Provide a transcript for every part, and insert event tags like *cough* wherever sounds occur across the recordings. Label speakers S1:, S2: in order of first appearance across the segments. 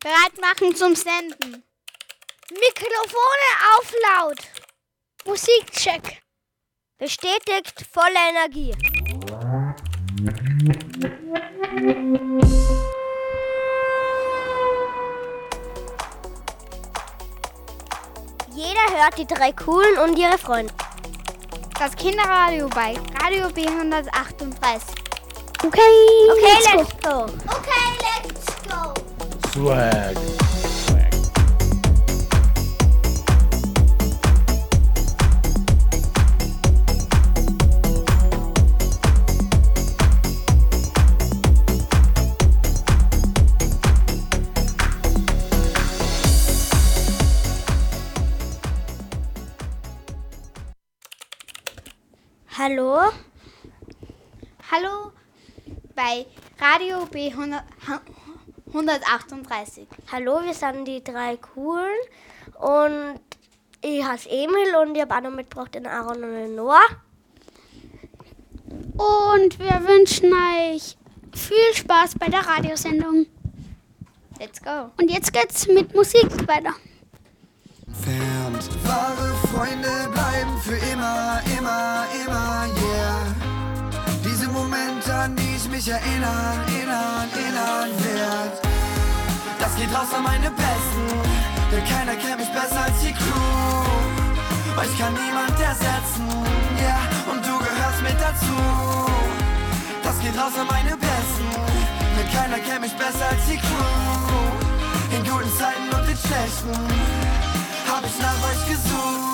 S1: Bereit machen zum Senden.
S2: Mikrofone auf laut. Musikcheck. Bestätigt volle Energie. Jeder hört die drei Coolen und ihre Freunde.
S1: Das Kinderradio bei Radio B138.
S2: Okay, okay, let's go.
S3: Okay, let's go.
S4: Swag.
S2: Hallo?
S1: Hallo bei Radio B138.
S2: Hallo, wir sind die drei Coolen und ich heiße Emil und ich habe auch noch mitgebracht den Aaron und den Noah.
S1: Und wir wünschen euch viel Spaß bei der Radiosendung. Let's go. Und jetzt geht's mit Musik weiter.
S5: entfernt. Wahre Freunde bleiben für immer, immer, immer, yeah. Diese Momente, an die mich erinnern, erinnern, erinnern werd. Das geht raus an meine Besten, denn keiner kennt mich besser als die Crew. Euch kann niemand ersetzen, ja, yeah, und du gehörst mit dazu. Das geht raus an meine Besten, denn keiner kennt mich besser als die Crew. In guten Zeiten und in schlechten hab ich nach euch gesucht.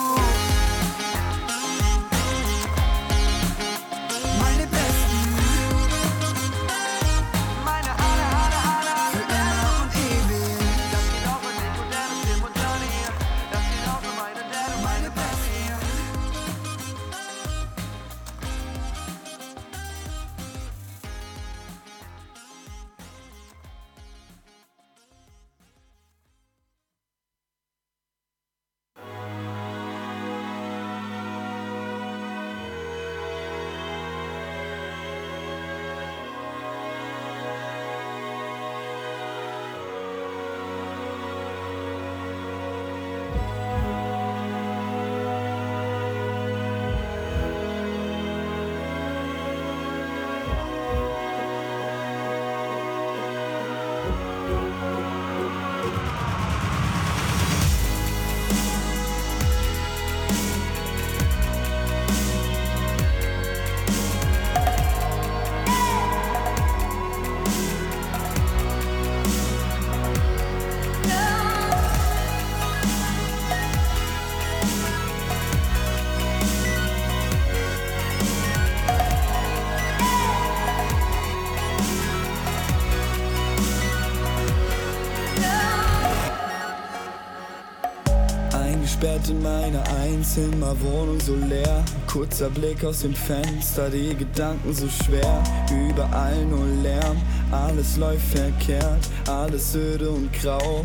S5: Eingesperrt in meiner Einzimmerwohnung so leer. Kurzer Blick aus dem Fenster, die Gedanken so schwer. Überall nur Lärm, alles läuft verkehrt, alles öde und grau.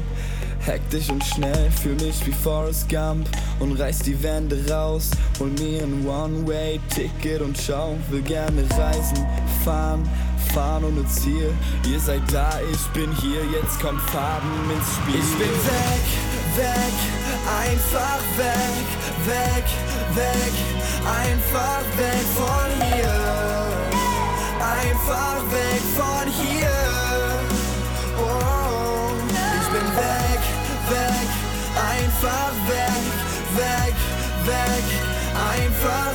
S5: Hektisch und schnell, fühl mich wie Forrest Gump und reiß die Wände raus. Hol mir ein One-Way-Ticket und schau, will gerne reisen, fahren, fahren ohne Ziel. Ihr seid da, ich bin hier, jetzt kommt Farben ins Spiel. Ich bin weg, weg, einfach weg, weg, weg, einfach weg von hier. Einfach weg von hier. Oh, ich bin weg, weg, einfach weg, weg, weg, einfach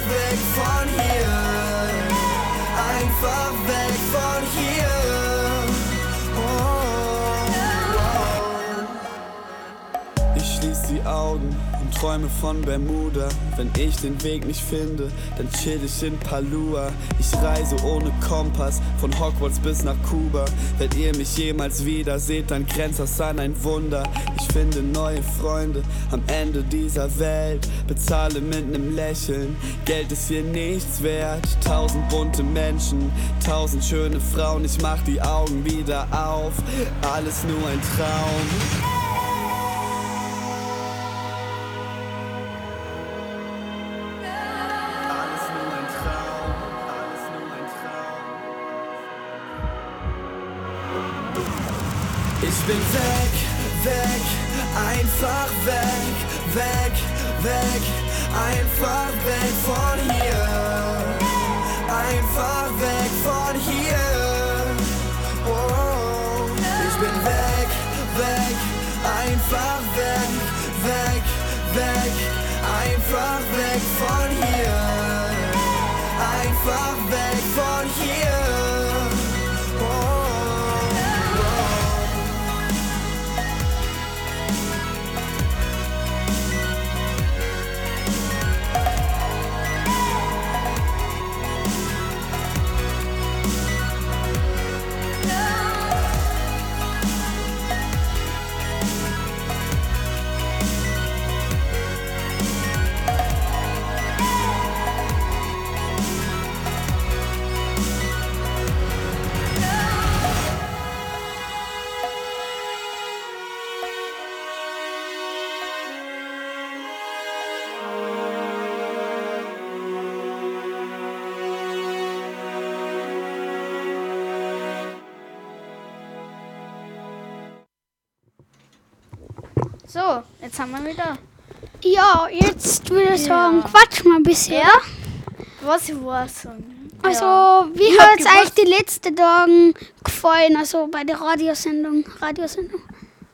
S5: träume von Bermuda. Wenn ich den Weg nicht finde, dann chill ich in Palua. Ich reise ohne Kompass von Hogwarts bis nach Kuba. Wenn ihr mich jemals wieder seht, dann grenzt das an ein Wunder. Ich finde neue Freunde am Ende dieser Welt. Bezahle mit nem Lächeln. Geld ist hier nichts wert. Tausend bunte Menschen, tausend schöne Frauen. Ich mach die Augen wieder auf. Alles nur ein Traum. Traum. Ich
S4: jetzt haben wir wieder.
S1: Ja, jetzt würde ich sagen,
S4: Ja.
S1: quatsch mal ein bisschen.
S4: Ja. Was ich war so.
S1: Also,
S4: ja.
S1: wie hat es euch die letzten Tagen gefallen? Also bei der Radiosendung. Radiosendung.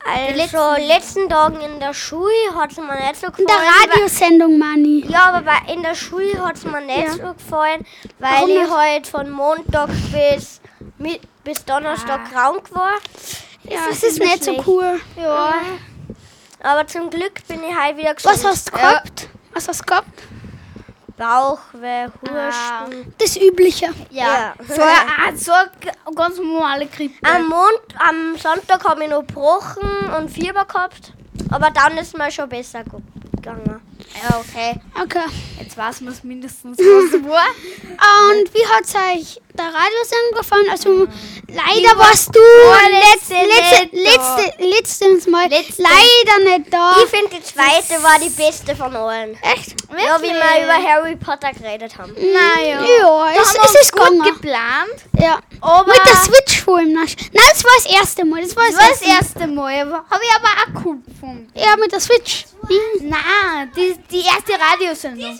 S2: Also, letzten Tagen in der Schule hat es mir nicht so
S1: In
S2: gefallen.
S1: der Radiosendung, Mani.
S2: Ja, aber bei, in der Schule hat es mir nicht
S1: Ja.
S2: so gefallen, weil
S1: Warum
S2: ich
S1: nicht?
S2: halt von Montag bis, mit, bis Donnerstag krank war.
S1: Ja,
S2: ist
S1: es ist nicht so cool.
S4: Ja.
S2: Aber zum Glück bin ich halt wieder gesund.
S1: Was hast du gehabt? Was hast du gehabt?
S2: Bauchweh,
S4: Ah.
S2: Husten.
S1: Das Übliche.
S4: Ja.
S2: Ja. *laughs*
S4: So, eine, so eine ganz normale Grippe.
S2: Am, Mond, am Sonntag habe ich noch gebrochen und Fieber gehabt. Aber dann ist mir schon besser ge- gegangen.
S4: Okay.
S1: Okay.
S4: Jetzt weiß man es mindestens, was es *laughs* war.
S1: Und wie hat es euch der Radiosendung gefallen? Also, leider warst du
S2: letzte
S1: letzte, letzte, letztes Mal leider nicht da.
S2: Ich finde, die zweite war die beste von allen.
S1: Echt?
S2: Ja, wie wir über Harry Potter geredet haben.
S4: Naja.
S1: Ja, es, es ist
S4: gut geplant.
S1: Ja.
S4: Aber
S1: Mit der Switch vor ihm. Nein, das war das erste Mal. Das war das, erste Mal.
S4: Habe ich aber auch cool gefunden.
S1: Ja, mit der Switch.
S4: Nein, die, die erste Radiosendung.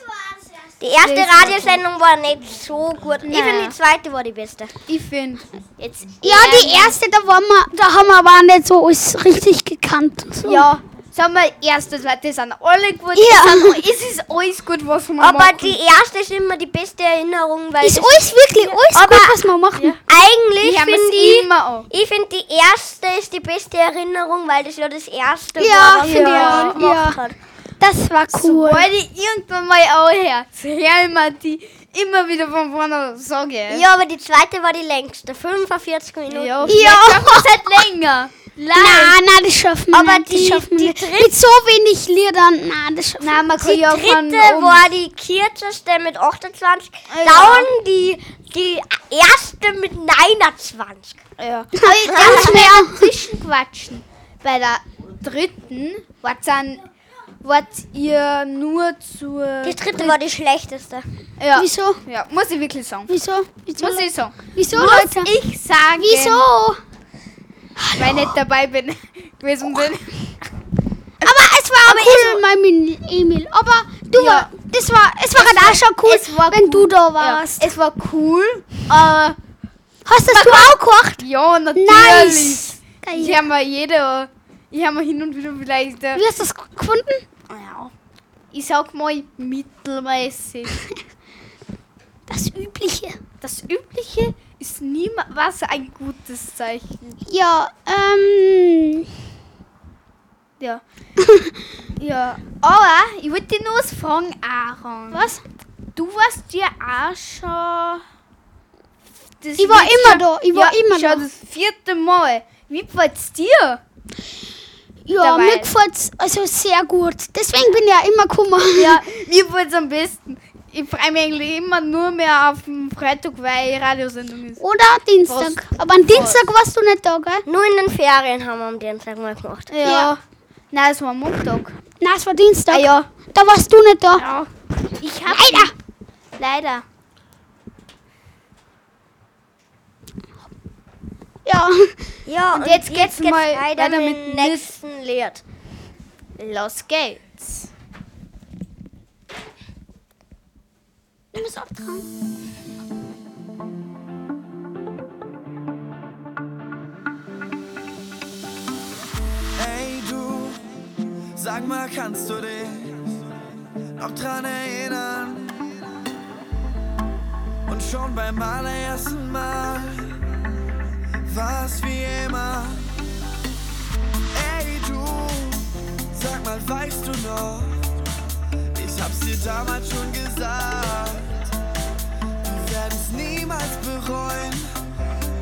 S2: Die erste Radiosendung war nicht so gut. Ich finde, die zweite war die beste.
S4: Ich finde.
S2: Jetzt
S1: Ja, die erste, da, waren wir, da haben wir aber auch nicht so alles richtig gekannt. und So.
S4: Ja, sagen wir, erste, zweite sind alle gut.
S1: Ja.
S4: Es, *laughs* sind, es ist alles gut, was wir
S2: Aber
S4: machen.
S2: die erste ist immer die beste Erinnerung, weil
S1: Ist
S2: das-
S1: alles wirklich alles
S2: Aber-
S1: gut, was wir machen.
S2: eigentlich
S4: Die haben
S2: finde
S4: es
S2: ich,
S4: immer an.
S2: ich finde die erste ist die beste Erinnerung, weil das ja das erste
S1: Ja,
S2: war, was
S1: finde
S2: man
S1: ich auch,
S2: gemacht
S1: ja.
S2: hat.
S1: Das war cool.
S4: Sobald ich irgendwann mal anhöre, höre ich mir die immer wieder von vorne sagen.
S2: Ja, aber die zweite war die längste, 45 Minuten.
S4: ja.
S1: Ja.
S4: es halt länger. *laughs*
S1: Nein, nein, das schaffen wir
S2: Aber
S1: nicht.
S2: die-
S1: das schaffen
S2: die dritte-
S1: Mit so wenig Liedern, nein, das schaffen
S4: Nein, man kann
S2: Die
S4: ja
S2: dritte war die kürzeste mit 28,
S4: Ja.
S2: dann die, die erste mit 29.
S4: Ja. *laughs* Aber ich mal *laughs* dazwischen quatschen. Bei der dritten wart, dann, wart ihr nur zur.
S2: Die dritte war die schlechteste.
S4: Ja.
S1: Wieso?
S4: Ja, muss ich wirklich sagen.
S1: Wieso? Wieso?
S4: Muss ich sagen.
S1: Wieso,
S4: muss
S1: Leute?
S4: ich sagen.
S1: Wieso?
S4: Weil ich nicht dabei bin *laughs* gewesen bin.
S1: Aber es war auch cool meinem Emil. Aber du,
S4: Ja.
S1: war, das war, es war gerade auch schon cool,
S4: es war
S1: wenn
S4: cool.
S1: du da
S4: Ja,
S1: warst.
S4: es war cool, aber
S1: Hast das du auch gekocht?
S4: ja, natürlich.
S1: Nice.
S4: Ich habe mir jede, ich habe mir hin und wieder vielleicht, äh,
S1: Wie hast du das gefunden?
S4: Ich sag mal mittelmäßig.
S1: Das Übliche.
S4: Das Übliche ist niemals ein gutes Zeichen.
S1: Ja, ähm,
S4: Ja. *laughs* ja. Aber ich wollte dir nur was fragen, Aaron.
S1: was?
S4: Du warst ja auch schon.
S1: Ich war immer
S4: schon-
S1: da, ich war
S4: ja,
S1: immer
S4: schon
S1: da.
S4: das vierte Mal. Wie gefällt's dir?
S1: Ja,
S4: Dabei.
S1: mir gefällt's also sehr gut. Deswegen bin ich ja immer gekommen.
S4: Ja, *laughs* mir gefällt's am besten. Ich freue mich eigentlich immer nur mehr auf den Freitag, weil Radiosendung ist.
S1: Oder Dienstag. Aber am Dienstag warst du nicht da, gell?
S2: Nur in den Ferien haben wir am Dienstag mal gemacht.
S4: Ja.
S1: Ja.
S4: Nein, es war Montag.
S1: Nein, es war Dienstag.
S4: Ah, ja.
S1: Da warst du nicht da.
S4: Ja. Ich hab
S1: Leider.
S4: Leider.
S1: Ja.
S2: Ja,
S4: Und jetzt geht's mal
S2: weiter
S4: weiter
S2: mit dem nächsten Lied.
S4: Los geht's.
S1: Du musst abtragen.
S5: Ey du, sag mal, kannst du dich noch dran erinnern? Und schon beim allerersten Mal war's wie immer. Ey du, sag mal, weißt du noch? Ich hab's dir damals schon gesagt. Wir werden's niemals bereuen,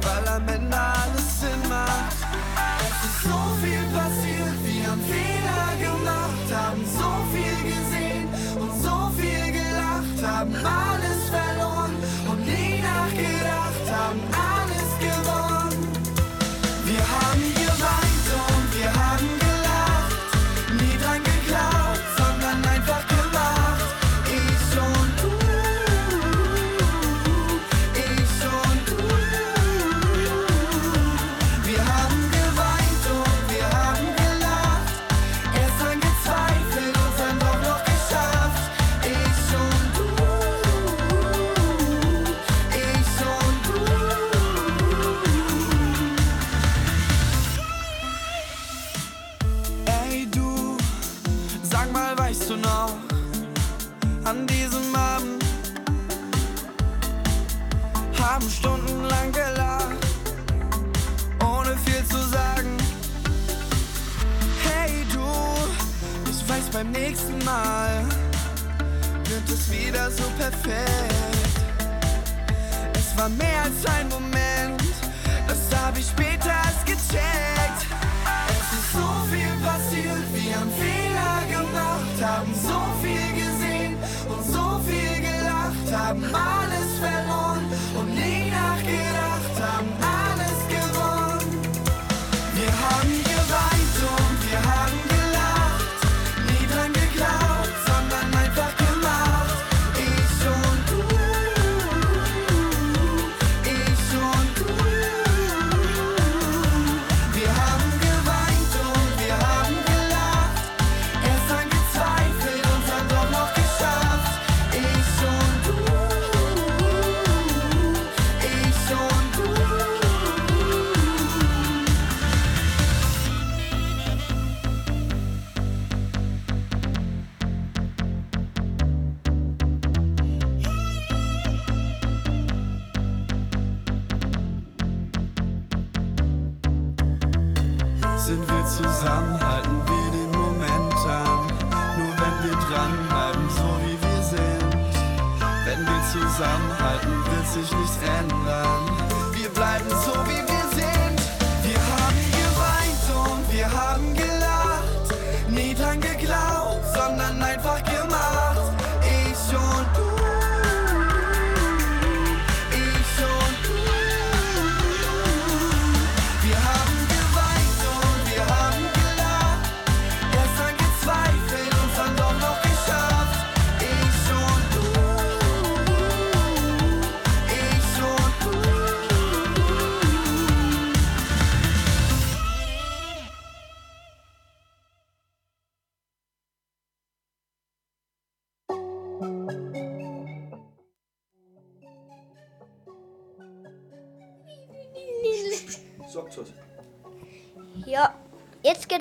S5: weil am Ende alles Sinn macht. Es ist so viel passiert, wir haben Fehler gemacht, haben so viel gesehen und so viel gelacht, haben alles verloren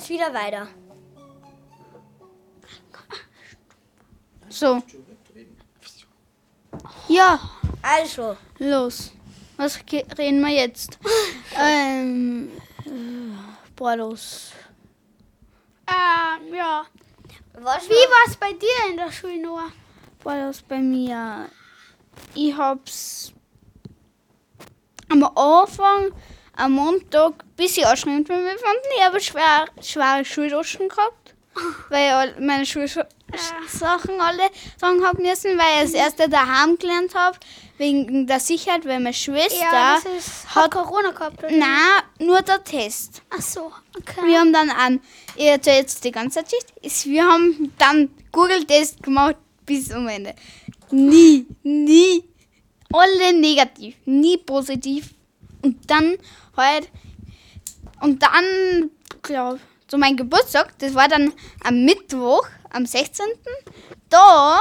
S2: jetzt wieder weiter.
S4: So. Ja,
S2: Also,
S4: los. Was reden wir jetzt? *laughs* ähm, äh, boah, los.
S1: Ähm, ja.
S2: was
S1: Wie war's bei dir in der Schule, Noah?
S4: Boah, los bei mir. Ich hab's am Anfang, am Montag, ein bisschen anstrengend für mich gefunden. Ich habe schwer, schwere Schultaschen gehabt, *laughs* weil ich meine Schulsachen alle tragen haben müssen, weil ich das erste daheim gelernt habe, wegen der Sicherheit, weil meine Schwester
S1: Ja, ist, hat Corona gehabt. oder?
S4: Nein, nur der Test.
S1: Ach so, okay.
S4: Wir haben dann an, ich erzähle jetzt die ganze ist, wir haben dann Google-Test gemacht bis zum Ende. Nie, nie, alle negativ, nie positiv. Und dann halt. Und dann, glaub, zu meinem Geburtstag, das war dann am Mittwoch, am 16. Da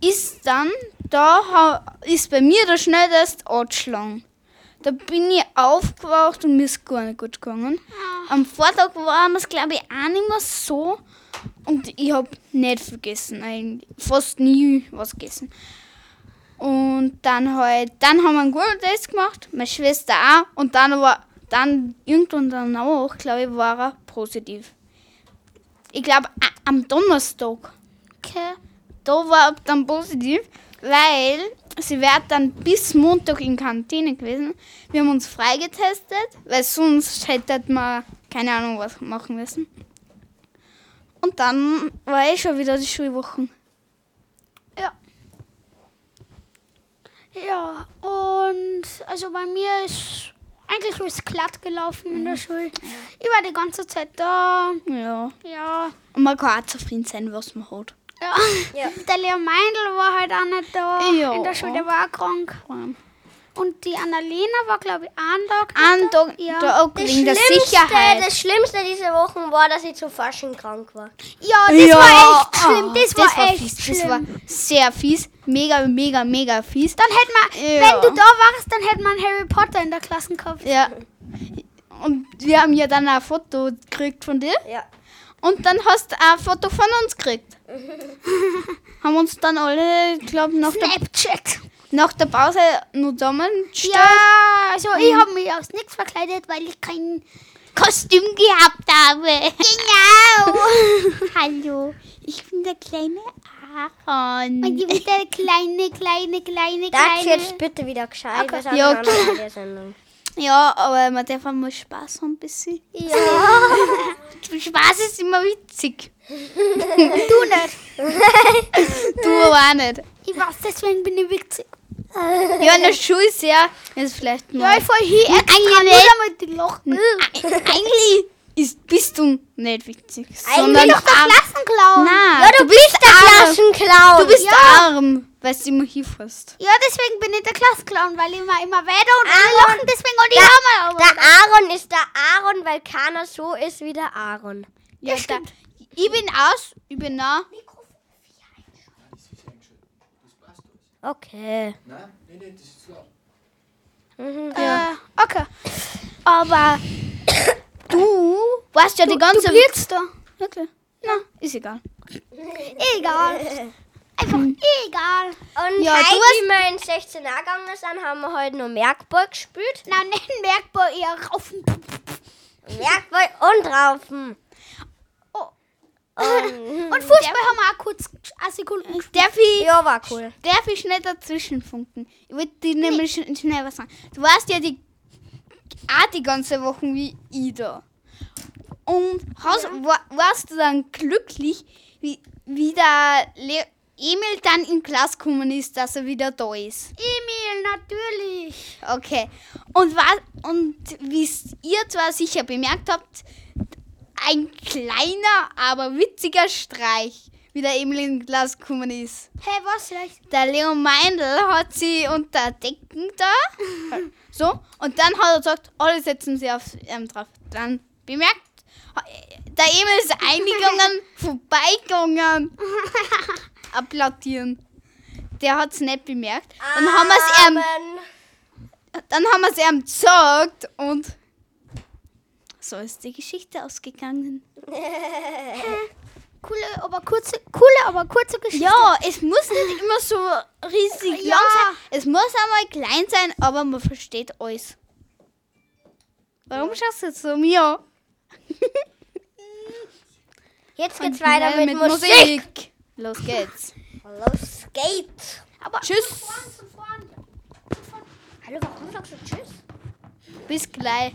S4: ist dann, da ist bei mir der Schnelltest angeschlagen. Da bin ich aufgewacht und mir ist gar nicht gut gegangen. Am Vortag war es, glaube ich, auch nicht mehr so. Und ich habe nicht vergessen, eigentlich fast nie was gegessen. Und dann halt, dann haben wir einen guten Test gemacht, meine Schwester auch. Und dann war, dann irgendwann danach, glaube ich, war er positiv. Ich glaube, am Donnerstag.
S1: Okay.
S4: Da war er dann positiv, weil sie wäre dann bis Montag in Quarantäne gewesen. Wir haben uns freigetestet, weil sonst hätte man keine Ahnung was machen müssen. Und dann war eh schon wieder die Schulwochen.
S1: Ja, und also bei mir ist eigentlich alles glatt gelaufen in der Schule. Ich war die ganze Zeit da.
S4: Ja.
S1: Ja.
S4: Und man kann auch zufrieden sein, was man hat.
S1: Ja.
S2: Ja. *laughs*
S1: Der Leo Meindl war halt auch nicht da
S4: Ja.
S1: in der Schule, der war auch krank. Und die Annalena war, glaube ich, einen Tag.
S4: An Tag,
S1: Ja.
S4: da auch
S2: Das
S4: der
S2: Schlimmste,
S4: Sicherheit.
S2: das Schlimmste diese Wochen war, dass ich zu Fasching krank war.
S1: Ja, das
S4: Ja,
S1: war echt schlimm.
S4: ah,
S1: Das, war, echt
S4: fies.
S1: schlimm.
S4: Das war sehr fies. Mega, mega, mega fies.
S1: dann hätte man,
S4: Ja.
S1: wenn du da warst, dann hätte man Harry Potter in der Klasse gehabt.
S4: Ja. Und wir haben ja dann ein Foto gekriegt von dir.
S2: Ja.
S4: Und dann hast du ein Foto von uns gekriegt. *laughs* haben uns dann alle, glaube nach der,
S1: Snapchat.
S4: Nach der Pause noch zusammengestellt.
S1: Ja, also ich habe mich aus nichts verkleidet, weil ich kein Kostüm gehabt habe. Genau. *laughs*
S4: Hallo, ich bin der kleine Aaron.
S1: Und ich bin der kleine, kleine, kleine,
S2: Sag
S1: kleine.
S2: jetzt bitte wieder gescheit. Sind
S4: Ja,
S2: in
S4: okay. Ja, aber man darf einmal Spaß haben ein bisschen.
S2: Ja. *laughs*
S4: Spaß ist immer witzig. *laughs*
S1: Du nicht.
S4: Du aber auch nicht.
S1: Ich weiß, deswegen bin ich witzig. *laughs*
S4: Ja, in der Schule ist ja, ist vielleicht
S1: Ja,
S4: mal.
S1: ich fall hier extra nur damit die lachen. *laughs*
S4: Eigentlich ist, bist du nicht witzig.
S2: Eigentlich
S4: sondern
S2: doch der
S4: arm.
S1: Klassenclown.
S4: Nein,
S2: Ja, du, bist der Klassenclown.
S4: du bist
S1: Ja.
S4: arm, weil du immer hinfährst.
S1: Ja, deswegen bin ich der Klassenclown, weil ich immer, immer weiter und alle lachen deswegen und ich hör mal.
S2: Der Aaron ist der Aaron, weil keiner so ist wie der Aaron.
S4: Ja, da, ich bin aus, ich bin nah.
S2: Okay.
S6: Nein, nein, nein, das ist zu laut.
S1: Äh, okay.
S4: Aber du warst ja die ganze
S1: Du da.
S4: Okay. Na, ist egal.
S1: Egal. Einfach egal.
S2: Und
S4: Ja, du
S2: heute,
S4: hast-
S2: wie wir in 16 Jahren gegangen sind, haben wir heute noch Merkball gespielt.
S1: Na, nicht merkbar, eher raufen.
S2: Merkball und Raufen.
S1: Oh.
S2: Und,
S1: Und Fußball haben wir auch kurz eine Sekunde gespielt.
S4: Darf ich,
S2: ja, war cool.
S4: darf ich schnell dazwischen funken? Ich wollte dir nämlich sch- schnell was sagen. Du warst ja die, auch die ganze Woche wie ich da. Und hast, war, warst du dann glücklich, wie, wie der Le Emil dann in Klasse gekommen ist, dass er wieder da ist?
S1: Emil, natürlich.
S4: Okay. Und was und wie ihr zwar sicher bemerkt habt, ein kleiner, aber witziger Streich, wie der Emil in Klasse gekommen ist.
S1: Hey, was vielleicht?
S4: Der Leo Meindl hat sie unter Decken da. So. Und dann hat er gesagt, alle setzen sie auf ähm, drauf. Dann bemerkt, der Emil ist eingegangen, *laughs* vorbeigegangen. Applaudieren. Der hat es nicht bemerkt. Dann haben wir es ihm dann haben wir es ihm gesagt und so ist die Geschichte ausgegangen. *laughs*
S1: Coole, aber kurze, coole, aber kurze Geschichte.
S4: Ja, es muss nicht immer so riesig
S1: Ja.
S4: lang sein. Es muss einmal klein sein, aber man versteht alles. Warum schaust du jetzt so mir? *laughs*
S2: Jetzt geht's weiter mit, Musik.
S4: Musik. Los geht's.
S2: Los geht's.
S1: Aber
S4: Tschüss.
S1: Von vorn.
S2: Hallo, warum sagst du Tschüss?
S4: Bis gleich.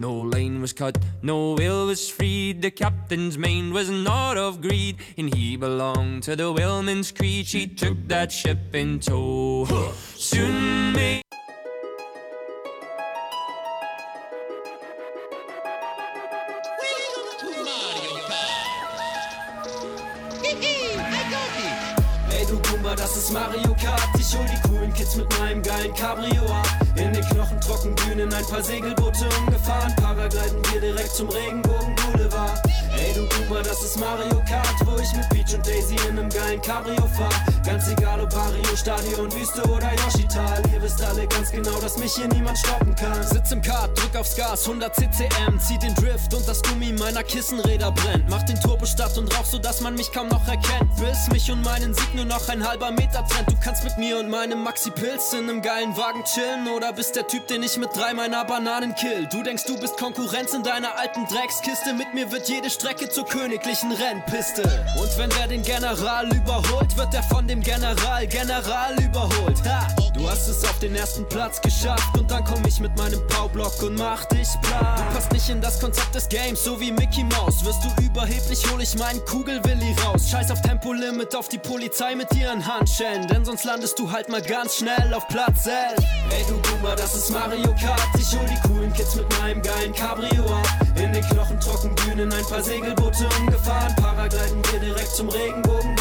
S7: No line was cut, no whale was freed. The captain's mind was not of greed, and he belonged to the whaleman's creed. She took that ship in tow. Soon may.
S8: Ey du Goomba, das ist Mario Kart. Ich hol die coolen Kids mit meinem geilen Cabrio ab. In den knochentrocken Dünen ein paar Segelboote umgefahren. Paragliden wir direkt zum Regenbogen Du Goomba, das ist Mario Kart, wo ich mit Peach und Daisy in einem geilen Cabrio fahr. Ganz egal ob Barrio, Stadion, Wüste oder Yoshital. Ihr wisst alle ganz genau, dass mich hier niemand stoppen kann. Sitz im Kart, drück aufs Gas, 100 CCM, zieh den Drift und das Gummi meiner Kissenräder brennt. Mach den Turbo Start und rauch, so dass man mich kaum noch erkennt. Bis mich und meinen Sieg nur noch ein halber Meter trennt. Du kannst mit mir und meinem Maxi Pilz in einem geilen Wagen chillen oder bist der Typ, den ich mit drei meiner Bananen kill. Du denkst, du bist Konkurrenz in deiner alten Dreckskiste. Mit mir wird jede Strecke zur königlichen Rennpiste. Und wenn wer den General überholt, wird er von dem General General überholt. Ha! Du hast es auf den ersten Platz geschafft und dann komm ich mit meinem Powerblock und mach dich platt. Du passt nicht in das Konzept des Games, so wie Mickey Mouse. Wirst du überheblich, hol ich meinen Kugelwilli raus. Scheiß auf Tempolimit, auf die Polizei mit ihren Handschellen, denn sonst landest du halt mal ganz schnell auf Platz 11. Ey du Boomer, das ist Mario Kart. Ich hol die coolen Kids mit meinem geilen Cabrio ab. In den knochentrocken Dünen ein paar Segelboote umgefahren. Paragliden wir direkt zum Regenbogen.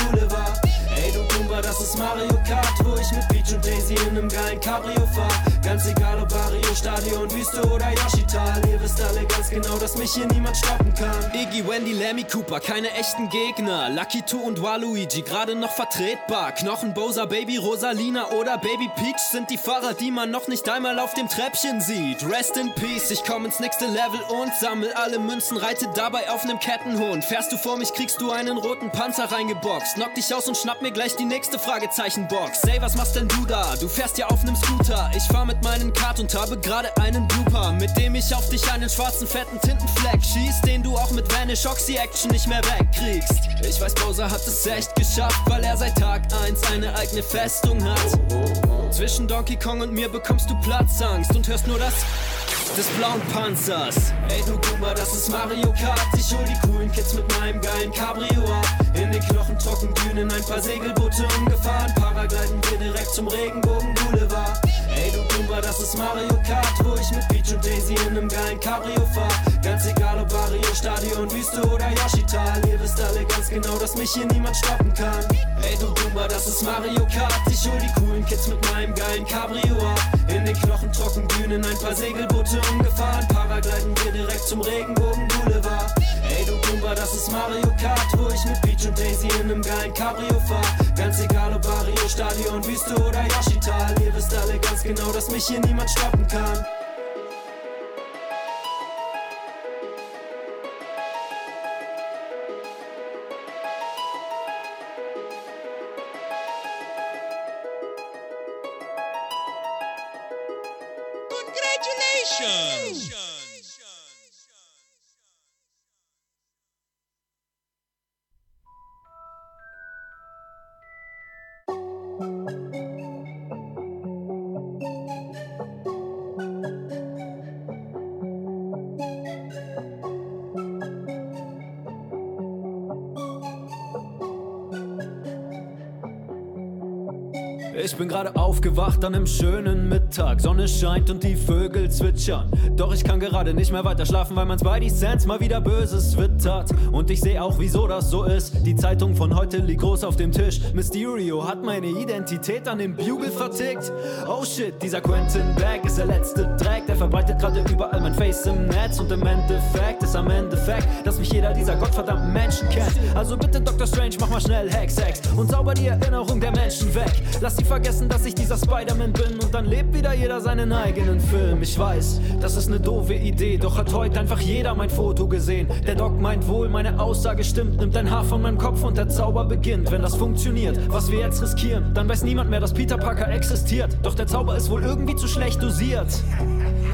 S8: Boomer, das ist Mario Kart, wo ich mit Peach und Daisy in einem geilen Cabrio fahr. Ganz egal ob Barrio, Stadion, Wüste oder Yoshital. Ihr wisst alle ganz genau, dass mich hier niemand stoppen kann. Iggy, Wendy, Lemmy Cooper, keine echten Gegner. Lucky Two und Waluigi, gerade noch vertretbar. Knochen, Bowser, Baby Rosalina oder Baby Peach sind die Fahrer, die man noch nicht einmal auf dem Treppchen sieht. Rest in Peace, ich komm ins nächste Level und sammel alle Münzen, reite dabei auf nem Kettenhund. Fährst du vor mich, kriegst du einen roten Panzer reingeboxt. Knock dich aus und schnapp mir gleich die nächste Fragezeichenbox. Say, was machst denn du da? Du fährst ja auf nem Scooter. Ich fahr mit meinen Kart und habe gerade einen Blooper, mit dem ich auf dich einen schwarzen fetten Tintenfleck schieß, den du auch mit Vanish Oxy Action nicht mehr wegkriegst. Ich weiß, Bowser hat es echt geschafft, weil er seit Tag 1 eine eigene Festung hat. Zwischen Donkey Kong und mir bekommst du Platzangst und hörst nur das des blauen Panzers. Ey du Goomer, das ist Mario Kart. Ich hol die coolen Kids mit meinem geilen Cabrio ab. In den knochentrocken Dünen ein paar Segelboote umgefahren. Paragliden wir direkt zum Regenbogen Boulevard. Goomer, das ist Mario Kart, wo ich mit Peach und Daisy in einem geilen Cabrio fahr. Ganz egal ob Barrio, Stadion, Wüste oder Yoshital. Ihr wisst alle ganz genau, dass mich hier niemand stoppen kann. Ey du Goomer, das ist Mario Kart. Ich hol die coolen Kids mit meinem geilen Cabrio ab. In den knochentrocken Dünen ein paar Segelboote umgefahren. Paragliden wir direkt zum Regenbogen Daisy in einem geilen Cabrio fahr. Ganz egal ob Barrio, Stadion, Wüste oder Yoshital. Ihr wisst alle ganz genau, dass mich hier niemand stoppen kann. Ich bin gerade aufgewacht an einem schönen Mittag. Sonne scheint und die Vögel zwitschern. Doch ich kann gerade nicht mehr weiter schlafen, weil mein Spidey Sense mal wieder Böses wittert. Und ich sehe auch, wieso das so ist. Die Zeitung von heute liegt groß auf dem Tisch. Mysterio hat meine Identität an den Bugle vertickt. Oh shit, dieser Quentin Black ist der letzte Dreck. Der verbreitet gerade überall mein Face im Netz. Und im Endeffekt ist am Endeffekt, dass mich jeder dieser gottverdammten Menschen kennt. Also bitte, Dr. Strange, mach mal schnell Hex-Sex und sauber die Erinnerung der Menschen weg. Lass sie vergessen, dass ich dieser Spider-Man bin und dann lebt wieder jeder seinen eigenen Film. Ich weiß, das ist eine doofe Idee, doch hat heute einfach jeder mein Foto gesehen. Der Doc meint wohl, meine Aussage stimmt, nimmt ein Haar von meinem Kopf und der Zauber beginnt. Wenn das funktioniert, was wir jetzt riskieren, dann weiß niemand mehr, dass Peter Parker existiert. Doch der Zauber ist wohl irgendwie zu schlecht dosiert.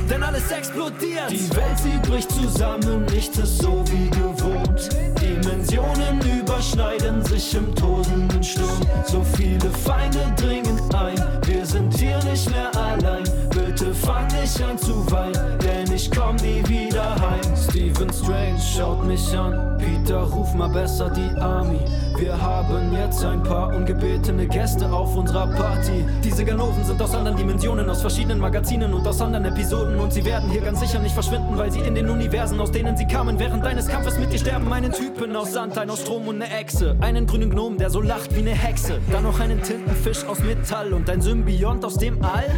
S8: Denn alles explodiert. Die Welt, sie bricht zusammen, nichts ist so wie gewohnt. Dimensionen überschneiden sich im tosenden Sturm. So viele Feinde dringen ein, wir sind hier nicht mehr allein. Bitte fang nicht an zu weinen, denn ich komm nie wieder heim. Stephen Strange schaut mich an, Peter, ruf mal besser die Army. Wir haben jetzt ein paar ungebetene Gäste auf unserer Party. Diese Ganoven sind aus anderen Dimensionen, aus verschiedenen Magazinen und aus anderen Episoden. Und sie werden hier ganz sicher nicht verschwinden, weil sie in den Universen, aus denen sie kamen, während deines Kampfes mit dir sterben. Einen Typen aus Sand, einen aus Strom und eine Echse. Einen grünen Gnom, der so lacht wie eine Hexe. Dann noch einen Tintenfisch aus Metall und ein Symbiont aus dem All.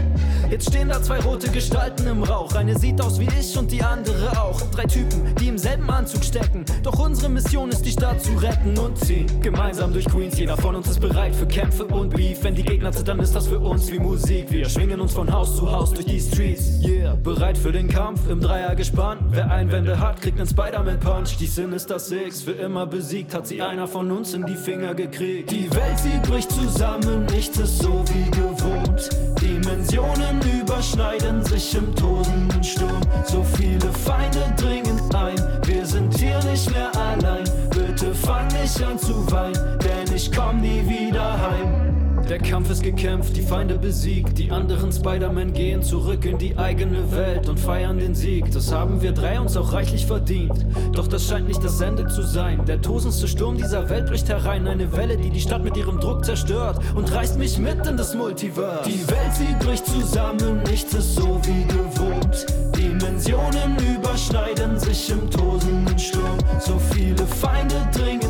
S8: Jetzt stehen da zwei rote Gestalten im Rauch. Eine sieht aus wie ich und die andere auch. Drei Typen, die im selben Anzug stecken. Doch unsere Mission ist, die Stadt zu retten und ziehen gemeinsam durch Queens. Jeder von uns ist bereit für Kämpfe und Beef. Wenn die Gegner zittern, ist das für uns wie Musik. Wir schwingen uns von Haus zu Haus durch die Streets. Yeah, bereit für den Kampf, im Dreier gespannt. Wer Einwände hat, kriegt einen Spider-Man-Punch. Die Sinister Six, für immer besiegt, hat sie einer von uns in die Finger gekriegt. Die Welt, sie bricht zusammen, nichts ist so wie gewohnt. Dimensionen überschneiden sich im tosenden Sturm. So viele Feinde dringen ein, wir sind hier nicht mehr allein. Bitte fang nicht an zu weinen, denn ich komm nie wieder heim. Der Kampf ist gekämpft, die Feinde besiegt. Die anderen Spider-Man gehen zurück in die eigene Welt und feiern den Sieg. Das haben wir drei uns auch reichlich verdient. Doch das scheint nicht das Ende zu sein. Der tosendste Sturm dieser Welt bricht herein. Eine Welle, die die Stadt mit ihrem Druck zerstört und reißt mich mit in das Multiverse. Die Welt, sie bricht zusammen, nichts ist so wie gewohnt. Dimensionen überschneiden sich im tosenden Sturm. So viele Feinde dringen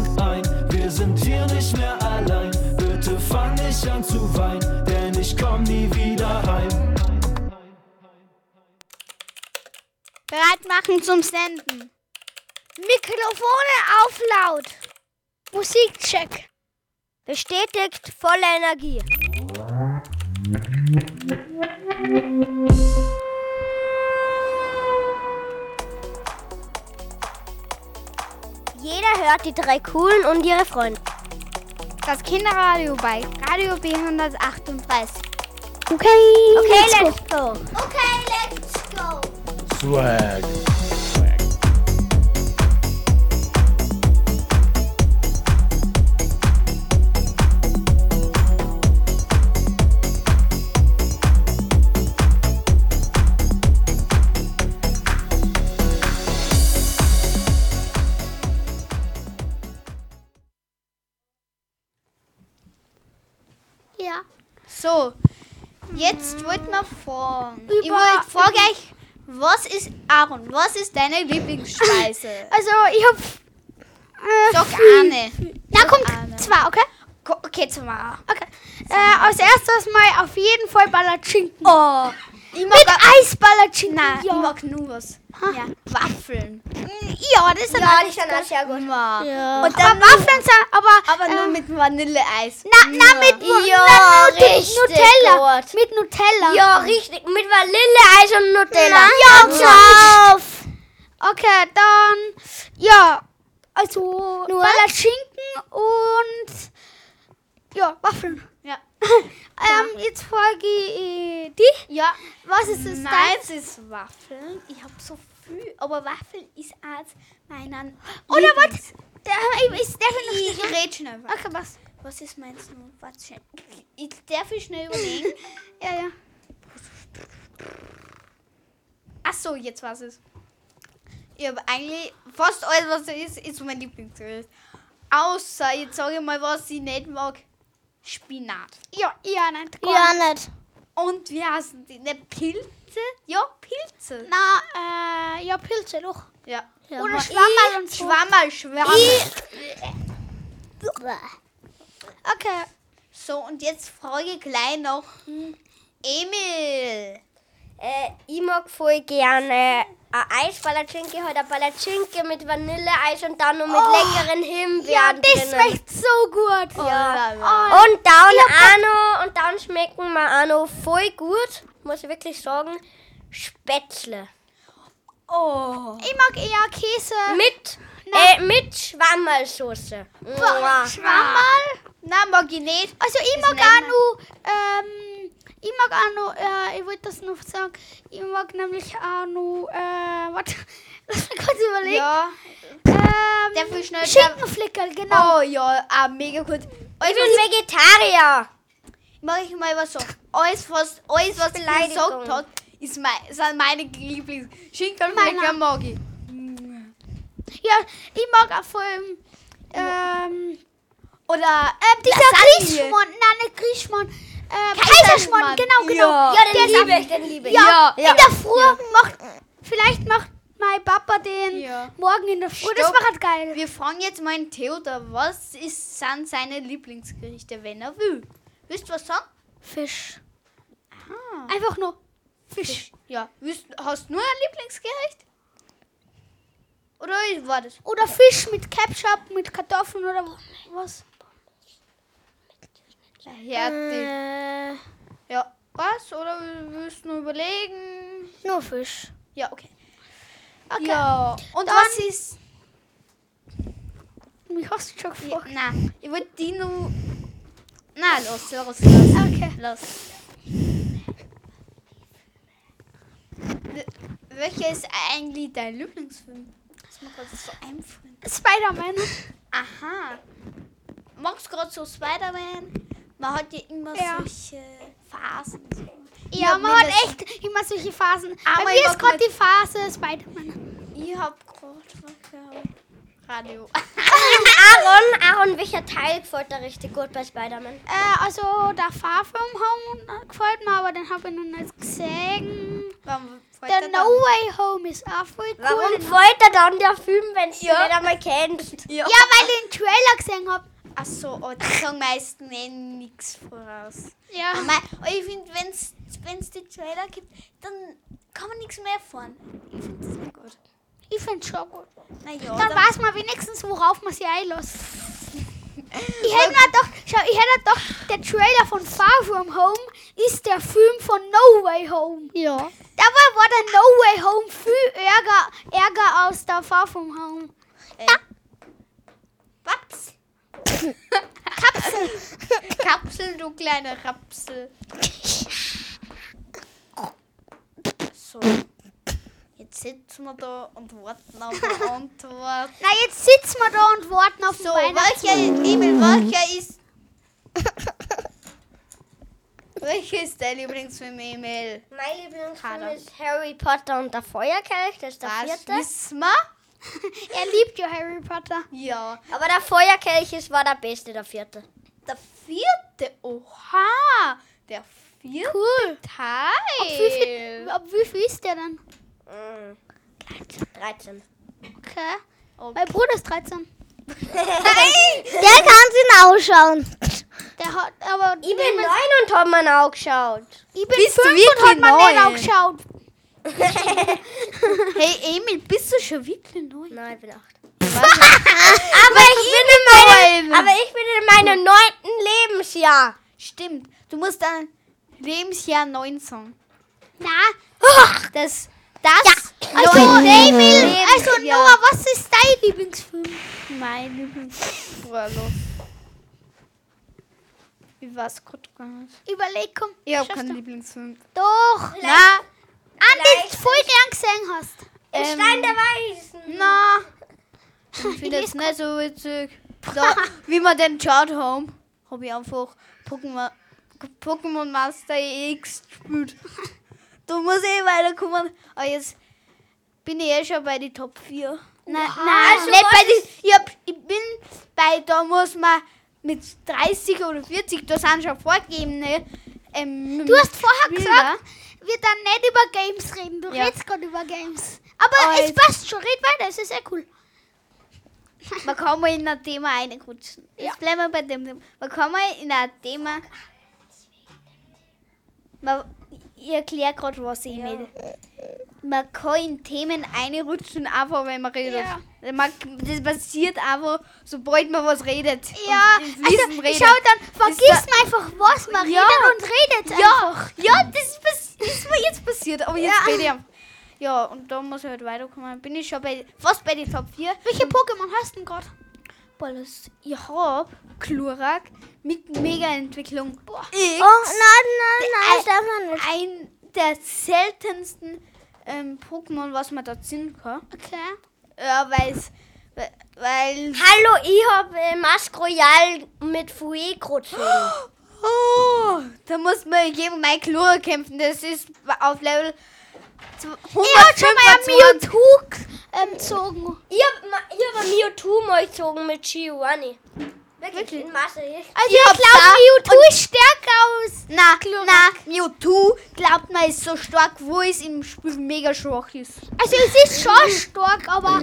S8: nicht an zu weinen, denn ich komm nie wieder heim.
S4: Bereit machen zum Senden.
S2: Mikrofone auf laut. Musikcheck. Bestätigt volle Energie. Jeder hört die drei Coolen und ihre Freunde.
S4: Das Kinderradio bei Radio B138.
S1: Okay,
S2: Okay, let's go.
S3: Okay, let's go.
S9: Swag.
S4: So, jetzt wollten wir fragen. ich wollte fragen euch, was ist, Aaron, was ist deine Lieblingsspeise? *laughs*
S1: Also, ich hab. Äh,
S4: Sag eine.
S1: Na,
S4: Sag
S1: kommt
S4: eine.
S1: zwei, okay?
S4: Okay, mal.
S1: Okay. Äh, als erstes mal auf jeden Fall Ballatschinken.
S4: Oh, ich mag
S1: Mit
S4: auch-
S1: Eisballatschinken.
S4: Nein,
S1: ja.
S4: ich mag nur was. Ja, Waffeln.
S1: ja, das ist
S2: Ja,
S1: ein
S2: die sind auch sehr gut.
S4: Ja. Und dann
S1: aber Waffeln sind, aber.
S4: Aber nur
S1: äh,
S4: mit Vanilleeis.
S1: Na, na, mit,
S2: Ja,
S1: na,
S2: richtig
S1: Nutella.
S2: gut.
S1: Mit Nutella.
S2: Ja, richtig. Mit Vanilleeis und Nutella.
S1: Ja, drauf. Okay, dann. Ja, also.
S2: Nur?
S1: Ballatschinken und. Ja, Waffeln.
S4: Ja. *laughs*
S1: Ähm, jetzt frage ich dich.
S4: Ja.
S1: Was ist es
S4: Meins ist Waffeln. Ich habe so viel, aber Waffeln ist als meinen. *gasps*
S1: Oder was? Der ist der
S4: Ich red schnell.
S1: Okay, was?
S4: Was ist meins? Warte schnell. Ich darf ich schnell überlegen. *laughs*
S1: Ja, ja.
S4: Ach so, jetzt was es. Ich habe eigentlich fast alles, was es ist, ist mein Lieblingsgericht. Außer, jetzt sage ich mal, was ich nicht mag. Spinat.
S1: Ja, ja, nicht
S2: Ja,
S1: nicht.
S4: Und wie heißen die? Ne, Pilze? Ja, Pilze.
S1: Na, äh, ja, Pilze doch.
S4: Ja.
S1: Oder Schwammerl und so.
S4: Schwammerl, Schwammerl.
S1: Okay.
S4: So, und jetzt frage ich gleich noch Emil.
S2: Äh, ich mag voll gerne eine Eispalatschinke, halt eine Palatschinke mit Vanilleeis und dann noch mit leckeren Himbeeren
S1: Ja, das
S2: drinnen.
S1: schmeckt so gut.
S2: Ja.
S4: Oh,
S2: Und dann auch noch, und dann schmecken mir auch noch voll gut, muss ich wirklich sagen, Spätzle.
S4: Oh.
S1: Ich mag eher Käse.
S2: Mit, äh, mit Schwammerlsoße. Mua.
S1: Schwammerl.
S4: Nein, mag ich nicht.
S1: Also ich mag auch noch, ähm, ich mag auch noch, äh, ich wollte das noch sagen, ich mag nämlich auch noch, äh, warte, *laughs* lass mich kurz überlegen.
S4: Ja.
S1: Ähm,
S4: Der viel schnell.
S1: Schinkenflickerl, genau.
S4: Oh ja, ah, mega gut.
S2: Ich bin Vegetarier.
S4: Mach ich mal was sagen. Alles, was, alles, was ich gesagt hat, ist mein, sind meine Lieblings. Schinkenflecker mag ich.
S1: Ja, ich mag auch vor allem, ähm,
S4: Oder
S1: ähm, dieser. Griechmann, nein, nicht Griechmann, äh, Kaiserschmarrn, genau, genau.
S4: Ja.
S2: Ja, den liebe ich, den liebe ich.
S1: Ja,
S4: Ja,
S1: in der Früh macht, vielleicht macht mein Papa den
S4: Ja.
S1: morgen in der Früh. Das
S4: Stopp.
S1: war halt geil.
S4: Wir fragen jetzt mal einen Theodor, was ist, sind seine Lieblingsgerichte, wenn er will? Willst du was sagen?
S1: Fisch.
S4: Ah.
S1: Einfach nur Fisch.
S4: Ja. Willst, hast du nur ein Lieblingsgericht? Oder war das?
S1: Oder Fisch mit Ketchup, mit Kartoffeln oder was?
S4: Härte.
S1: Äh,
S4: Ja. Was? Oder willst du nur überlegen?
S1: nur Fisch.
S4: Ja, okay.
S1: Okay.
S4: Ja. Und
S1: Dann-
S4: was ist.
S1: Mich hast du schon
S4: Ja,
S1: gefragt.
S4: nein, ich wollte die nur. Nein, los, los, los.
S1: Okay.
S4: Los. Welcher ist eigentlich dein Lieblingsfilm? Das mir gerade so einfallen.
S1: Spider-Man.
S4: Aha. Magst du gerade so Spider-Man? Man hat ja immer
S1: Ja.
S4: solche Phasen. So.
S1: Ja, man hat echt immer solche Phasen.
S4: Aber
S1: Bei mir ist gerade die Phase Spider-Man.
S4: Ich hab gerade Radio. *laughs*
S2: Aaron, Aaron, welcher Teil gefällt dir richtig gut bei Spider-Man?
S1: Äh, also der Far From Home gefällt mir, aber den habe ich noch nicht gesehen.
S4: Warum gefällt
S1: Der No? Way Home ist auch voll cool.
S2: Warum
S1: Den-
S2: gefällt dir dann der Film, wenn du
S4: Ja.
S2: ihn nicht einmal kennst?
S4: Ja.
S1: Ja, weil ich den Trailer gesehen habe.
S4: Ach so, oh, die sagen meistens eh nichts voraus.
S1: Ja.
S4: Aber aber ich finde, wenn es die Trailer gibt, dann kann man nichts mehr erfahren. Ich finde das sehr gut.
S1: Ich finde schon gut.
S4: Naja,
S1: Dann weiß man wenigstens, worauf man sich einlässt. *laughs* Ich hätte mir doch, schau, ich hätte doch, der Trailer von Far From Home ist der Film von No Way Home.
S4: Ja.
S1: Dabei war der No Way Home viel ärger, ärger als der Far From Home.
S4: Was? Kapsel. Kapsel, du kleine Rapsel. So. Jetzt sitzen wir da und warten auf eine Antwort.
S1: Na, jetzt sitzen wir da und warten auf
S4: So, welcher, Emil, welcher ist... welcher ist dein Lieblingsfilm, Emil?
S2: Mein Lieblingsfilm
S4: Kader.
S2: ist Harry Potter und der Feuerkelch, das ist der
S4: Das
S2: vierte.
S4: wissen wir. *laughs*
S1: Er liebt ja Harry Potter.
S4: Ja.
S2: Aber der Feuerkelch ist, war der beste, der vierte.
S4: Der vierte, oha, der vierte
S1: Cool.
S4: Teil.
S1: Ab wie, viel, ab wie viel ist der dann?
S2: Mm. 13.
S1: Okay.
S4: Okay.
S1: Mein Bruder ist 13. *laughs*
S2: Der kann sich ausschauen.
S1: Der hat aber.
S2: Ich bin neun und hab mir ihn angeschaut.
S1: Ich bin
S4: Bist du
S1: fünf
S4: wirklich
S1: und hat mir angeschaut. *laughs*
S4: Hey Emil, bist du schon wirklich neu?
S2: Nein, ich bin acht. *laughs* aber, ich bin in meinem, aber ich bin in meinem neunten Lebensjahr.
S4: Stimmt. Du musst dein Lebensjahr 9 sagen.
S1: Na,
S4: Das, das,
S1: also,
S4: Emil,
S1: also Noah, was ist dein Lieblingsfilm?
S4: mein Lieblingsfrühlos. Wie war's gar nicht?
S1: Überleg, komm.
S4: Ich hab keinen. Lieblingsfilm.
S1: Doch.
S4: Na,
S1: An den du voll gern gesehen hast.
S2: Der
S4: Ähm,
S2: Stein der Weisen.
S4: na. Ich finde es nicht so witzig. Da, *laughs* wie wir den geschaut haben, habe ich einfach Pokémon, Pokémon Master X gespielt. Da muss ich eh weiterkommen. Aber jetzt bin ich eh schon bei den Top 4. Nein, nein,
S2: also
S4: nicht bei die, ich, hab, ich bin bei, da muss man mit 30 oder 40, da sind schon vorgegebene. Ähm,
S1: Du hast vorher
S4: Spieler.
S1: gesagt, wir dann nicht über Games reden. Du
S4: Ja.
S1: redest gerade über Games. Aber
S4: Aber
S1: es
S4: jetzt-
S1: passt schon. Red weiter, es ist sehr cool.
S4: Man kann mal in ein Thema reinrutschen. Jetzt bleiben wir bei dem Thema. Man kann mal in ein Thema. Man, ich erkläre gerade, was ich meine. Man kann in Themen reinrutschen, einfach wenn man redet. Man, das passiert einfach, sobald man was redet.
S1: Ja, also
S4: redet.
S1: schau dann, vergisst
S4: da-
S1: man einfach, was man
S4: Ja.
S1: redet und redet
S4: Ja,
S1: einfach.
S4: ja, das ist, mir jetzt passiert, aber jetzt rede ich einfach. Ja, und da muss ich halt weiterkommen. Bin ich schon bei, fast bei den Top 4.
S1: Welche Pokémon hast du denn gerade?
S4: Ballas. Ich hab Klurak mit Mega-Entwicklung. X.
S2: Oh, nein, nein, nein, man nicht.
S4: ein der seltensten ähm, Pokémon, was man da ziehen kann.
S1: Okay.
S4: Ja, weil's, weil, weil
S2: Hallo, ich habe äh, Mask Royal mit Fuego gezogen. *gasps*
S4: oh, da muss man gegen mein Klurak kämpfen. Das ist auf Level
S1: Ich hab schon mal ein
S4: 125.
S1: Mewtwo ähm, gezogen.
S2: Ich habe hab ein Mewtwo mal gezogen mit Giovanni. Wirklich? In Masse.
S1: Also
S4: Ich
S1: ich, glaube, Mewtwo ist stärker aus.
S4: Na,
S1: Klurak.
S4: na, Mewtwo glaubt man ist so stark, wo es im Spiel mega schwach ist.
S1: Also es ist schon stark, aber,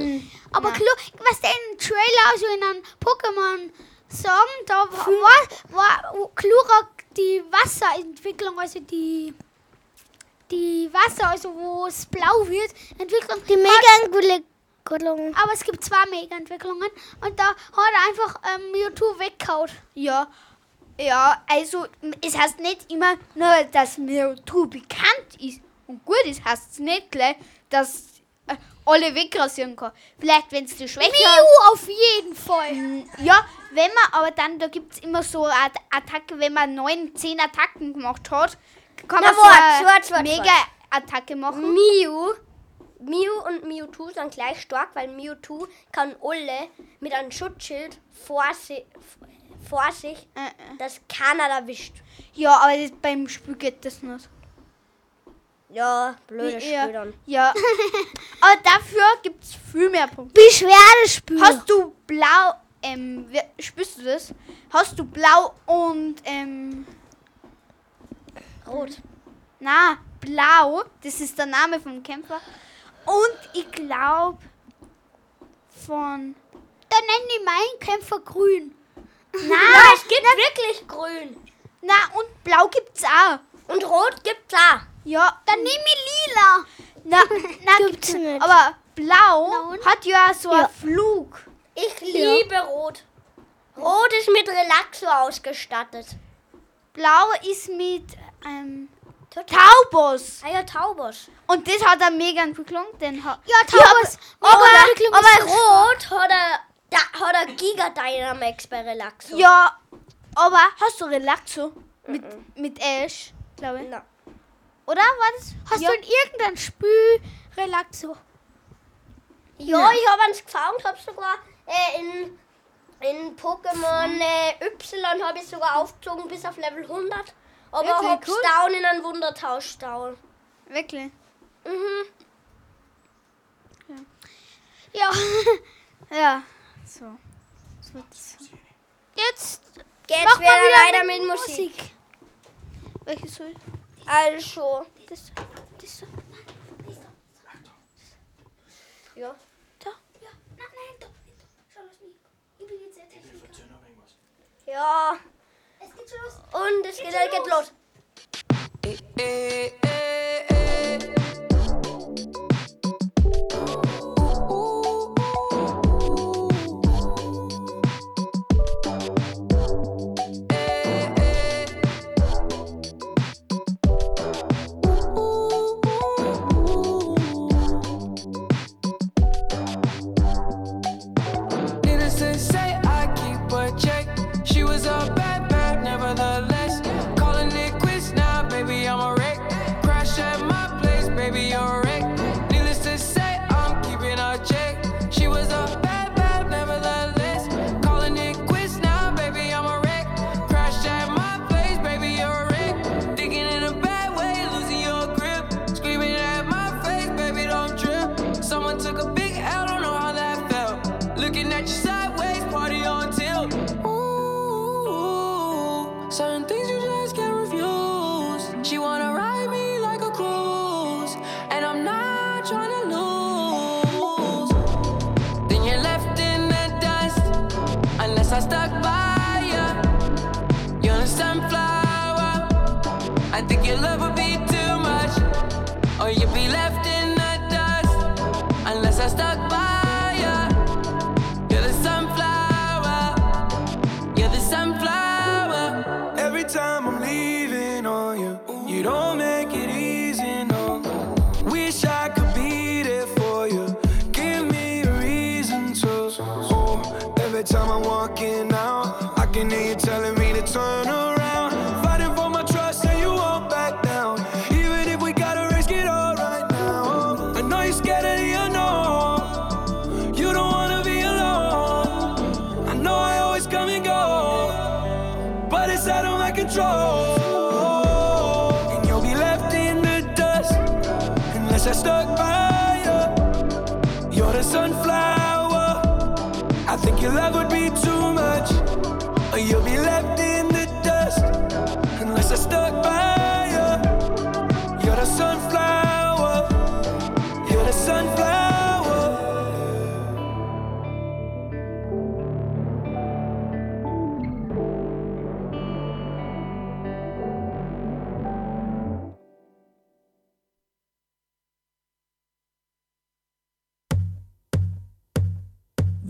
S1: aber
S4: Na.
S1: Klu was der Trailer, also in einem Pokémon sagen, da war, war, war Klurak die Wasserentwicklung, also die die Wasser, also wo es blau wird, Entwicklung.
S2: Die Mega-Entwicklung.
S1: Aber es gibt zwei Mega-Entwicklungen und da hat er einfach ähm, Mewtwo weggehauen.
S4: Ja, ja, also es heißt nicht immer nur, dass Mewtwo bekannt ist und gut ist, heißt es nicht gleich, dass äh, alle wegrasieren kann. Vielleicht, wenn es die Schwäche
S1: Mew auf jeden Fall.
S4: Mm, Ja, wenn man, aber dann, da gibt es immer so eine At- Attacke, wenn man neun, zehn Attacken gemacht hat, kann
S2: Na, wart,
S4: eine
S2: wart, wart,
S4: Mega-Attacke machen.
S2: Mew. Mew und Mewtwo sind gleich stark, weil Mewtwo kann alle mit einem Schutzschild vor, si vor sich,
S4: Äh, äh.
S2: dass keiner erwischt.
S4: Ja, aber das, beim Spiel geht das nicht.
S2: Ja, blödes
S4: ja,
S2: Spiel dann.
S4: ja. *laughs* aber dafür gibt es viel mehr Punkte.
S1: Beschwerdespiel.
S4: Hast du blau, ähm, spürst du das? Hast du blau und, ähm,
S2: Rot.
S4: na, blau, das ist der Name vom Kämpfer. Und ich glaube von,
S1: Dann nennen die meinen Kämpfer grün.
S2: Ja, *laughs* es gibt wirklich grün.
S4: na, und blau gibt's auch.
S2: Und rot gibt's auch.
S4: Ja,
S1: Dann nehme ich lila.
S4: na, *laughs* na
S2: Gibt's nicht.
S4: Aber blau
S1: Na
S4: hat ja so einen Flug.
S2: Ich liebe Rot. Rot ist mit Relaxo ausgestattet.
S4: Blau ist mit, ähm. Taubos.
S2: Ah ja, Taubos.
S4: Und das hat eine mega Entwicklung, den hat,
S1: Ja, Taubos.
S2: Aber, aber Rot hat er, da, hat er Giga Dynamax bei Relaxo.
S4: Ja, aber hast du Relaxo mit, mit Ash, glaube ich.
S2: Na.
S4: Oder war das?
S1: Hast
S4: ja.
S1: du in irgendein Spiel Relaxo?
S2: Ja, ich habe eins gefangen, habe sogar äh, in, in Pokémon äh, Y habe ich sogar aufgezogen bis auf Level 100. Aber
S4: Wirklich?
S2: hab's
S4: Cool.
S2: down in einen Wundertausch down.
S4: Wirklich?
S2: Mhm.
S1: Ja.
S4: Ja. *laughs* So. so das.
S1: Jetzt
S2: Geht's
S1: mach mal
S2: wieder
S1: wieder
S2: weiter mit Musik.
S4: Welches soll?
S2: Also,
S1: Das, das,
S2: ja.
S1: da. Ja. Nein, nein, doch. nicht. Schau das nicht. Ich bin jetzt der Techniker.
S2: Ja, und es geht, geht los.
S9: Looking at you
S10: your lover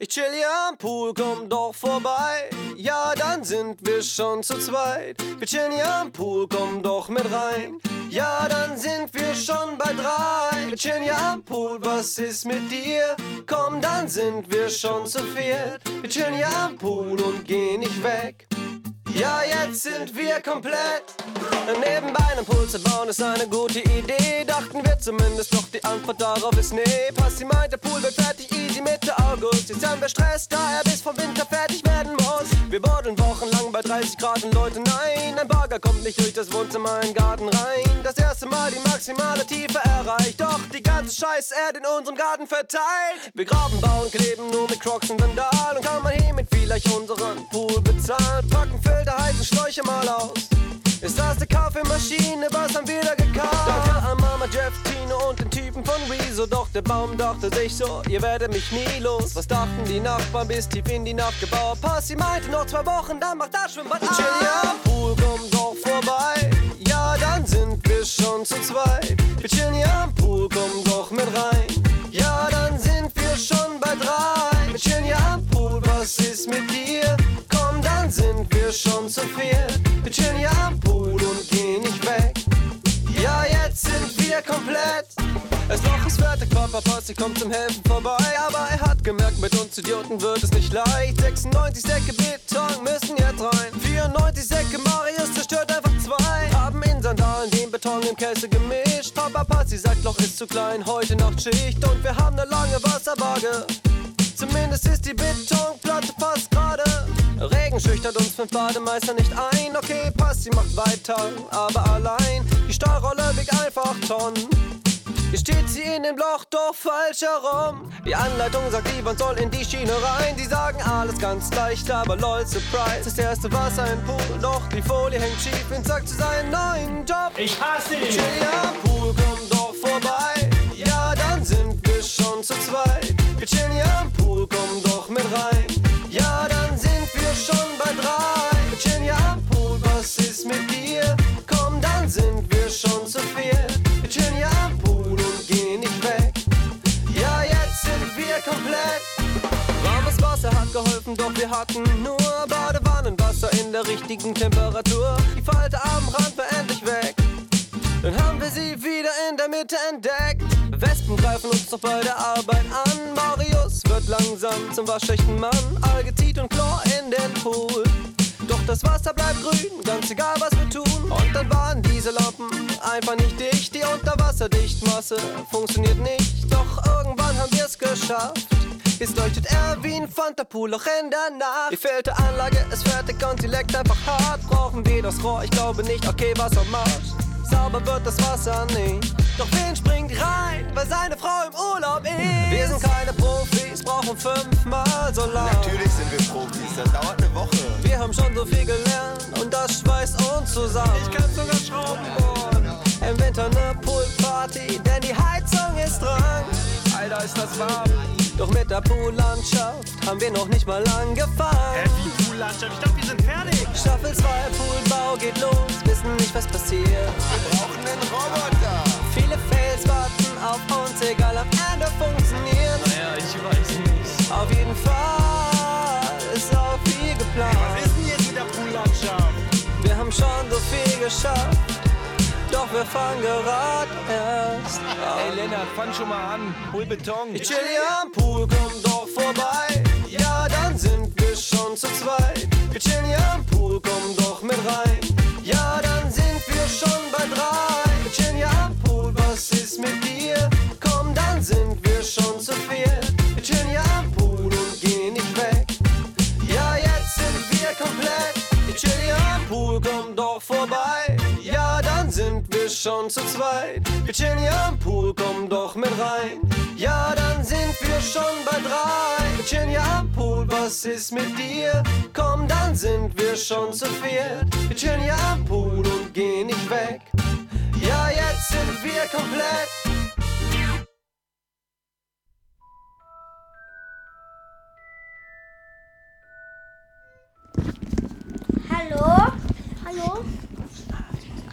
S8: Ich chill hier am Pool, komm doch vorbei. Ja, dann sind wir schon zu zweit. Wir chillen hier am Pool, komm doch mit rein. Ja, dann sind wir schon bei drei. Wir chillen hier am Pool, was ist mit dir? Komm, dann sind wir schon zu viert. Wir chillen hier am Pool und gehen nicht weg. Ja, jetzt sind wir komplett. Nebenbei einen Pool zu bauen ist eine gute Idee. Dachten wir zumindest, doch die Antwort darauf ist nee. Passi meint, der Pool wird fertig, easy Mitte August. Jetzt haben wir Stress, da er bis vom Winter fertig werden muss. Wir buddeln wochenlang bei 30 Grad und Leute, nein. Ein Bagger kommt nicht durch das Wohnzimmer in den Garten rein. Das erste Mal die maximale Tiefe erreicht. Doch die ganze Scheiß Erde in unserem Garten verteilt. Wir graben, bauen, kleben nur mit Crocs und Vandal. Und kann man hiermit vielleicht unseren Pool bezahlen. Packen Filter, heißen Schläuche mal aus. Ist das die Kaffeemaschine? Was haben wir da gekauft? Danke an Mama, Jeff, Tino und den Typen von Rezo. Doch der Baum dachte sich so, ihr werdet mich nie los. Was dachten die Nachbarn bis tief in die Nacht gebaut? Passi meinte noch zwei Wochen, dann macht das Schwimmbad auf. Chill ja, am Pool, komm doch vorbei. Ja, dann sind wir schon zu zweit. Wir chillen hier am Pool, komm doch mit rein. Ja, dann sind wir schon bei drei. Wir chillen hier am Pool, was ist mit dir? Schon zu viert. Wir chillen hier am Pool und gehen nicht weg. Ja, jetzt sind wir komplett. Es noch ist Wetter, Papa Passi kommt zum Helfen vorbei, aber er hat gemerkt, mit uns Idioten wird es nicht leicht. 96 Säcke Beton müssen jetzt rein. 94 Säcke Marius zerstört einfach zwei. Haben in Sandalen den Beton im Käse gemischt. Papa Passi sagt, Loch ist zu klein, heute Nachtschicht und wir haben eine lange Wasserwaage. Zumindest ist die Betonplatte fast gerade. Regen schüchtert uns fünf Bademeister nicht ein. Okay, Passi macht weiter, aber allein. Die Stahlrolle wiegt einfach Tonnen. Hier steht sie in dem Loch, doch falsch herum. Die Anleitung sagt, Ivan soll in die Schiene rein. Die sagen alles ganz leicht, aber lol, surprise. Das erste Wasser im Pool, doch die Folie hängt schief. Wen sagt zu seinen neuen Job?
S11: Ich hasse ihn.
S8: Chill am Pool, komm doch vorbei. Ja, dann sind wir schon zu zweit. Wir chillen hier am Pool, komm doch mit rein. Ja, dann sind wir schon bei drei. Wir chillen hier am Pool, was ist mit dir? Komm, dann sind wir schon zu viert. Wir chillen hier am Pool und gehen nicht weg. Ja, jetzt sind wir komplett. Warmes Wasser hat geholfen, doch wir hatten nur Badewannenwasser in der richtigen Temperatur. Die Falte am Rand war endlich weg. Dann haben wir sie wieder in der Mitte entdeckt. Wespen greifen uns doch bei der Arbeit an. Marius wird langsam zum waschechten Mann. Alge zieht und Chlor in den Pool. Doch das Wasser bleibt grün, ganz egal was wir tun. Und dann waren diese Lampen einfach nicht dicht. Die Unterwasserdichtmasse funktioniert nicht. Doch irgendwann haben wir es geschafft. Jetzt leuchtet er wie ein Fanta-Pool, auch in der Nacht. Die Filteranlage ist fertig und sie leckt einfach hart. Brauchen wir das Rohr? Ich glaube nicht. Okay, Wasser macht. Sauber wird das Wasser nicht. Doch wen springt rein, weil seine Frau im Urlaub ist? Wir sind keine Profis, brauchen fünfmal so lang.
S12: Natürlich sind wir Profis, das dauert eine Woche.
S8: Wir haben schon so viel gelernt und das schweißt uns zusammen. Ich kann sogar Schrauben bohren. Im Winter eine Poolparty, denn die Heizung ist dran.
S11: Alter, ist das warm.
S8: Doch mit der Poollandschaft haben wir noch nicht mal angefangen.
S11: Hä, wie Poollandschaft? Ich dachte, wir sind fertig.
S8: Staffel 2 Poolbau geschafft, doch wir fangen gerade erst
S11: Ey,
S8: an.
S11: Lennart, fang schon mal an. Hol Beton.
S8: Ich chill hier am Pool, komm doch vorbei. Ja, dann sind wir schon zu zweit. Schon zu zweit. Wir chillen hier am Pool, komm doch mit rein. Ja, dann sind wir schon bei drei. Wir chillen hier am Pool, was ist mit dir? Komm, dann sind wir schon zu viert. Wir chillen hier am Pool und gehen nicht weg. Ja, jetzt sind wir komplett.
S2: Hallo? Hallo?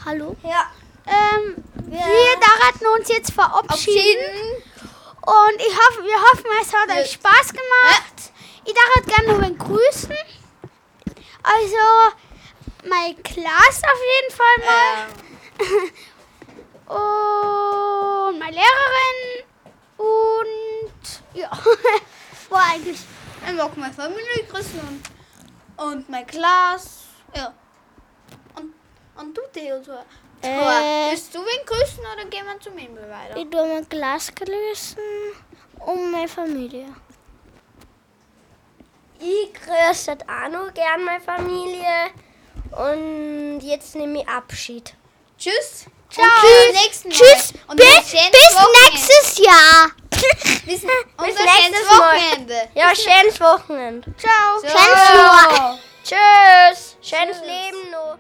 S1: Hallo?
S2: Ja.
S1: Ähm, wir dachten uns jetzt verabschieden. Und ich hoffe, wir hoffen, es hat euch Spaß gemacht. Ich darf gerne noch wen grüßen. Also, meine Klasse auf jeden Fall mal. Und meine Lehrerin. Und ja, *laughs* war eigentlich.
S4: Ich mag meine Familie grüßen und, und meine Klasse. Ja. Und, und du, Theodor.
S1: Äh.
S4: Willst du wen grüßen oder gehen wir zum Himmel weiter?
S13: Ich tue mein Glas grüßen und meine Familie.
S2: Ich grüße auch noch gern meine Familie. Und jetzt nehme ich Abschied.
S4: Tschüss.
S1: Ciao.
S4: Und bis.
S1: Tschüss.
S4: Und
S1: Bis, bis
S4: Wochenende.
S1: nächstes Jahr. *laughs*
S4: Bis, *laughs*
S2: Bis nächstes
S4: schönes
S2: Mal.
S4: Wochenende.
S2: Ja, *laughs* schönes Wochenende.
S1: Ciao.
S4: So.
S1: Schönes Jahr.
S2: Tschüss. Schönes Leben noch.